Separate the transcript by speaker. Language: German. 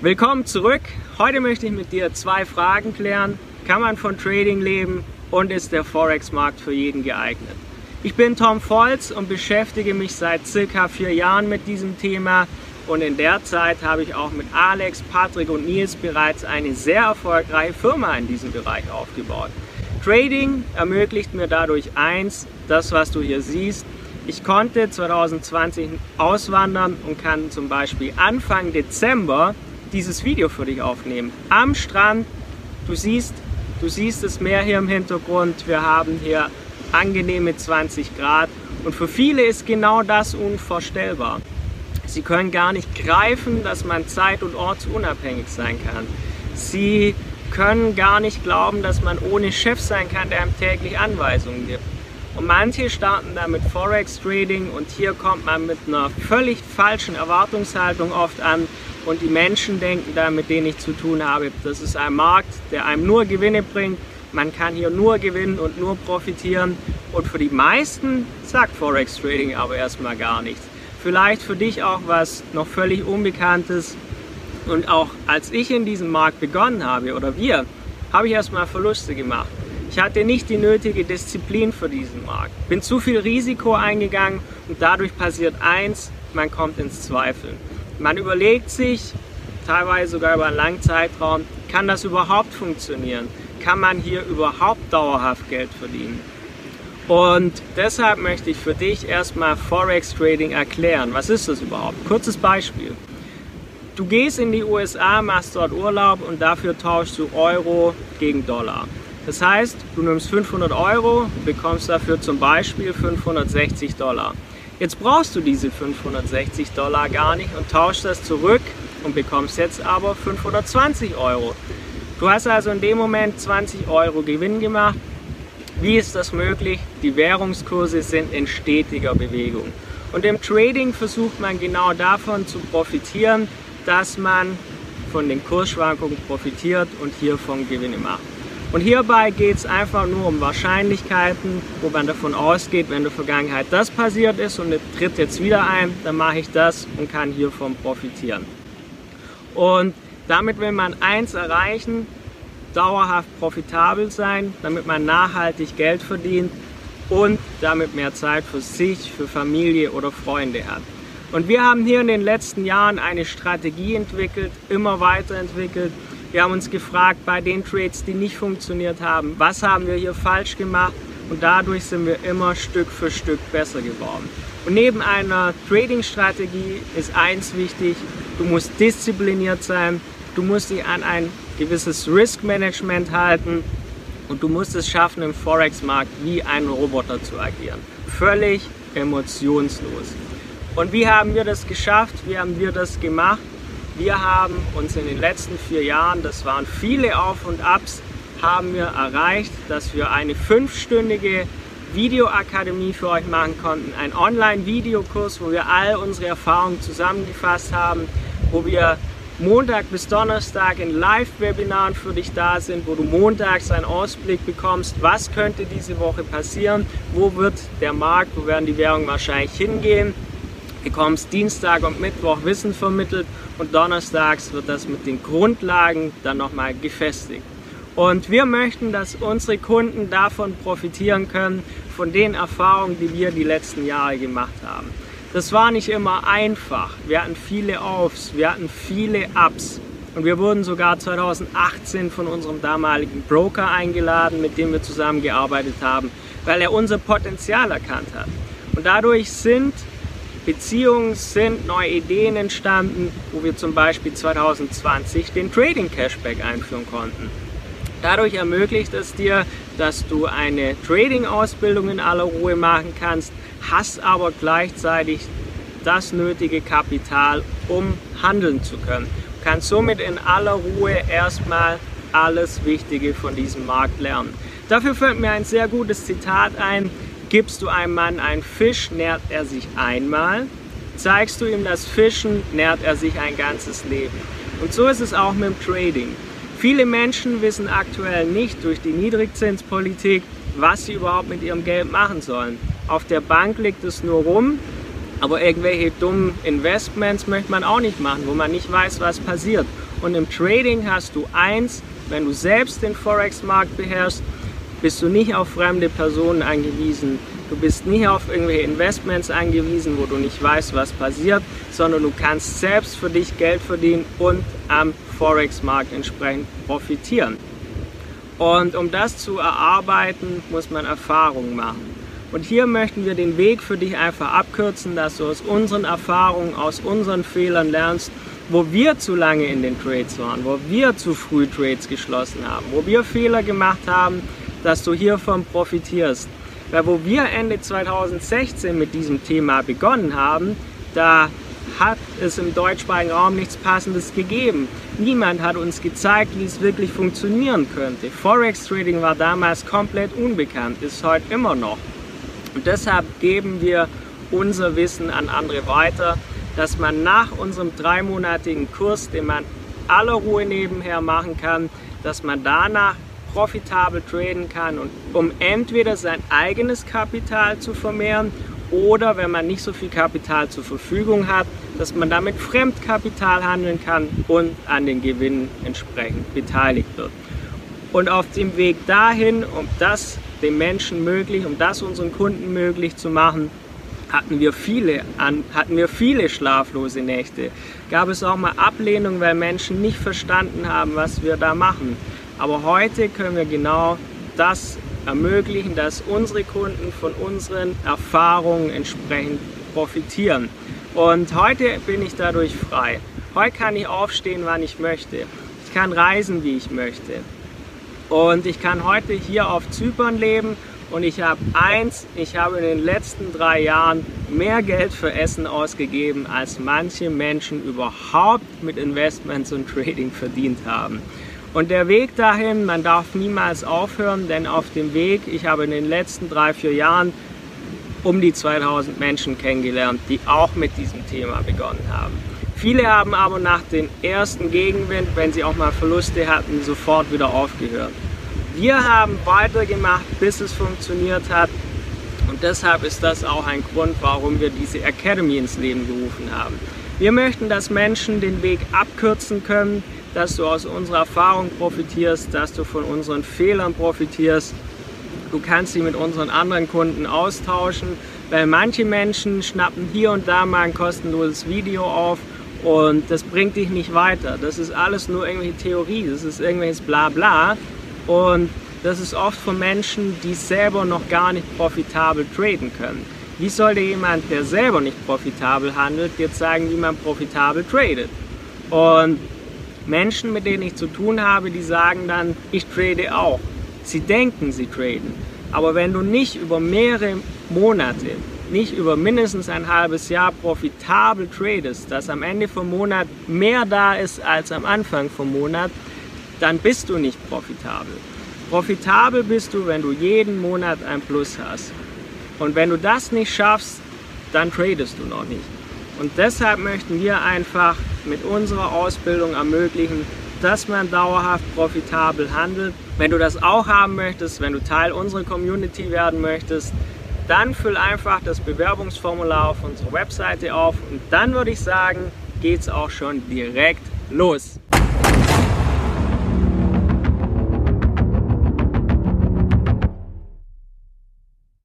Speaker 1: Willkommen zurück. Heute möchte ich mit dir zwei Fragen klären. Kann man von Trading leben und ist der Forex-Markt für jeden geeignet? Ich bin Tom Volz und beschäftige mich seit circa vier Jahren mit diesem Thema und in der Zeit habe ich auch mit Alex, Patrick und Nils bereits eine sehr erfolgreiche Firma in diesem Bereich aufgebaut. Trading ermöglicht mir dadurch eins, das was du hier siehst. Ich konnte 2020 auswandern und kann zum Beispiel Anfang Dezember dieses Video für dich aufnehmen. Am Strand, du siehst, du siehst das Meer hier im Hintergrund. Wir haben hier angenehme 20 Grad und für viele ist genau das unvorstellbar. Sie können gar nicht greifen, dass man zeit- und ortsunabhängig sein kann. Sie können gar nicht glauben, dass man ohne Chef sein kann, der einem täglich Anweisungen gibt. Und manche starten da mit Forex Trading und hier kommt man mit einer völlig falschen Erwartungshaltung oft an und die Menschen denken da, mit denen ich zu tun habe, das ist ein Markt, der einem nur Gewinne bringt, man kann hier nur gewinnen und nur profitieren und für die meisten sagt Forex Trading aber erstmal gar nichts. Vielleicht für dich auch was noch völlig Unbekanntes und auch als ich in diesem Markt begonnen habe oder wir, habe ich erstmal Verluste gemacht. Ich hatte nicht die nötige Disziplin für diesen Markt, bin zu viel Risiko eingegangen und dadurch passiert eins, man kommt ins Zweifeln. Man überlegt sich, teilweise sogar über einen langen Zeitraum, kann das überhaupt funktionieren? kann man hier überhaupt dauerhaft Geld verdienen? Und deshalb möchte ich für dich erstmal Forex Trading erklären. Was ist das überhaupt? Kurzes Beispiel. Du gehst in die USA, machst dort Urlaub und dafür tauschst du Euro gegen Dollar. Das heißt, du nimmst 500 Euro, bekommst dafür zum Beispiel 560 Dollar. Jetzt brauchst du diese 560 Dollar gar nicht und tauschst das zurück und bekommst jetzt aber 520 Euro. Du hast also in dem Moment 20 Euro Gewinn gemacht. Wie ist das möglich? Die Währungskurse sind in stetiger Bewegung. Und im Trading versucht man genau davon zu profitieren, dass man von den Kursschwankungen profitiert und hiervon Gewinne macht. Und hierbei geht es einfach nur um Wahrscheinlichkeiten, wo man davon ausgeht, wenn in der Vergangenheit das passiert ist und es tritt jetzt wieder ein, dann mache ich das und kann hiervon profitieren. Und damit will man eins erreichen, dauerhaft profitabel sein, damit man nachhaltig Geld verdient und damit mehr Zeit für sich, für Familie oder Freunde hat. Und wir haben hier in den letzten Jahren eine Strategie entwickelt, immer weiterentwickelt. Wir haben uns gefragt bei den Trades, die nicht funktioniert haben, was haben wir hier falsch gemacht und dadurch sind wir immer Stück für Stück besser geworden. Und neben einer Trading-Strategie ist eins wichtig, du musst diszipliniert sein, Du musst dich an ein gewisses Risk-Management halten und du musst es schaffen, im Forex-Markt wie ein Roboter zu agieren. Völlig emotionslos. Und wie haben wir das geschafft? Wie haben wir das gemacht? Wir haben uns in den letzten vier Jahren, das waren viele Auf und Abs, haben wir erreicht, dass wir eine fünfstündige Videoakademie für euch machen konnten. Ein Online-Videokurs, wo wir all unsere Erfahrungen zusammengefasst haben, wo wir Montag bis Donnerstag in Live-Webinaren für dich da sind, wo du montags einen Ausblick bekommst, was könnte diese Woche passieren, wo wird der Markt, wo werden die Währungen wahrscheinlich hingehen. Bekommst Dienstag und Mittwoch Wissen vermittelt und donnerstags wird das mit den Grundlagen dann nochmal gefestigt. Und wir möchten, dass unsere Kunden davon profitieren können, von den Erfahrungen, die wir die letzten Jahre gemacht haben. Das war nicht immer einfach. Wir hatten viele Aufs, wir hatten viele Ups. Und wir wurden sogar 2018 von unserem damaligen Broker eingeladen, mit dem wir zusammengearbeitet haben, weil er unser Potenzial erkannt hat. Und dadurch sind Beziehungen, sind neue Ideen entstanden, wo wir zum Beispiel 2020 den Trading Cashback einführen konnten. Dadurch ermöglicht es dir, dass du eine Trading-Ausbildung in aller Ruhe machen kannst, hast aber gleichzeitig das nötige Kapital, um handeln zu können. Du kannst somit in aller Ruhe erstmal alles Wichtige von diesem Markt lernen. Dafür fällt mir ein sehr gutes Zitat ein. Gibst du einem Mann einen Fisch, nährt er sich einmal. Zeigst du ihm das Fischen, nährt er sich ein ganzes Leben. Und so ist es auch mit dem Trading. Viele Menschen wissen aktuell nicht durch die Niedrigzinspolitik, was sie überhaupt mit ihrem Geld machen sollen. Auf der Bank liegt es nur rum Aber irgendwelche dummen Investments möchte man auch nicht machen, wo man nicht weiß, was passiert. Und im Trading hast du eins, wenn du selbst den Forex-Markt beherrschst, bist du nicht auf fremde Personen angewiesen. Du bist nicht auf irgendwelche Investments angewiesen, wo du nicht weißt, was passiert, sondern du kannst selbst für dich Geld verdienen und am Forex-Markt entsprechend profitieren. Und um das zu erarbeiten, muss man Erfahrungen machen. Und hier möchten wir den Weg für dich einfach abkürzen, dass du aus unseren Erfahrungen, aus unseren Fehlern lernst, wo wir zu lange in den Trades waren, wo wir zu früh Trades geschlossen haben, wo wir Fehler gemacht haben, dass du hiervon profitierst. Weil wo wir Ende 2016 mit diesem Thema begonnen haben, da hat es im deutschsprachigen Raum nichts Passendes gegeben. Niemand hat uns gezeigt, wie es wirklich funktionieren könnte. Forex Trading war damals komplett unbekannt, ist heute immer noch. Und deshalb geben wir unser Wissen an andere weiter, dass man nach unserem dreimonatigen Kurs, den man aller Ruhe nebenher machen kann, dass man danach profitabel traden kann und um entweder sein eigenes Kapital zu vermehren oder wenn man nicht so viel Kapital zur Verfügung hat, dass man damit Fremdkapital handeln kann und an den Gewinnen entsprechend beteiligt wird. Und auf dem Weg dahin, um das den Menschen möglich, um das unseren Kunden möglich zu machen, hatten wir viele, hatten wir viele schlaflose Nächte. Gab es auch mal Ablehnung, weil Menschen nicht verstanden haben, was wir da machen. Aber heute können wir genau das ermöglichen, dass unsere Kunden von unseren Erfahrungen entsprechend profitieren. Und heute bin ich dadurch frei. Heute kann ich aufstehen, wann ich möchte. Ich kann reisen, wie ich möchte. Und ich kann heute hier auf Zypern leben und ich habe eins, ich habe in den letzten drei Jahren mehr Geld für Essen ausgegeben, als manche Menschen überhaupt mit Investments und Trading verdient haben. Und der Weg dahin, man darf niemals aufhören, denn auf dem Weg, ich habe in den letzten drei, vier Jahren um die 2000 Menschen kennengelernt, die auch mit diesem Thema begonnen haben. Viele haben aber nach dem ersten Gegenwind, wenn sie auch mal Verluste hatten, sofort wieder aufgehört. Wir haben weitergemacht, bis es funktioniert hat. Und deshalb ist das auch ein Grund, warum wir diese Academy ins Leben gerufen haben. Wir möchten, dass Menschen den Weg abkürzen können, dass du aus unserer Erfahrung profitierst, dass du von unseren Fehlern profitierst. Du kannst sie mit unseren anderen Kunden austauschen, weil manche Menschen schnappen hier und da mal ein kostenloses Video auf und das bringt dich nicht weiter. Das ist alles nur irgendwelche Theorie, das ist irgendwelches Blabla. Und das ist oft von Menschen, die selber noch gar nicht profitabel traden können. Wie sollte jemand, der selber nicht profitabel handelt, dir zeigen, wie man profitabel tradet? Und Menschen, mit denen ich zu tun habe, die sagen dann, ich trade auch. Sie denken, sie traden. Aber wenn du nicht über mehrere Monate nicht über mindestens ein halbes Jahr profitabel tradest, dass am Ende vom Monat mehr da ist als am Anfang vom Monat, dann bist du nicht profitabel. Profitabel bist du, wenn du jeden Monat ein Plus hast. Und wenn du das nicht schaffst, dann tradest du noch nicht. Und deshalb möchten wir einfach mit unserer Ausbildung ermöglichen, dass man dauerhaft profitabel handelt. Wenn du das auch haben möchtest, wenn du Teil unserer Community werden möchtest, dann füll einfach das Bewerbungsformular auf unserer Webseite auf und dann würde ich sagen, geht es auch schon direkt los.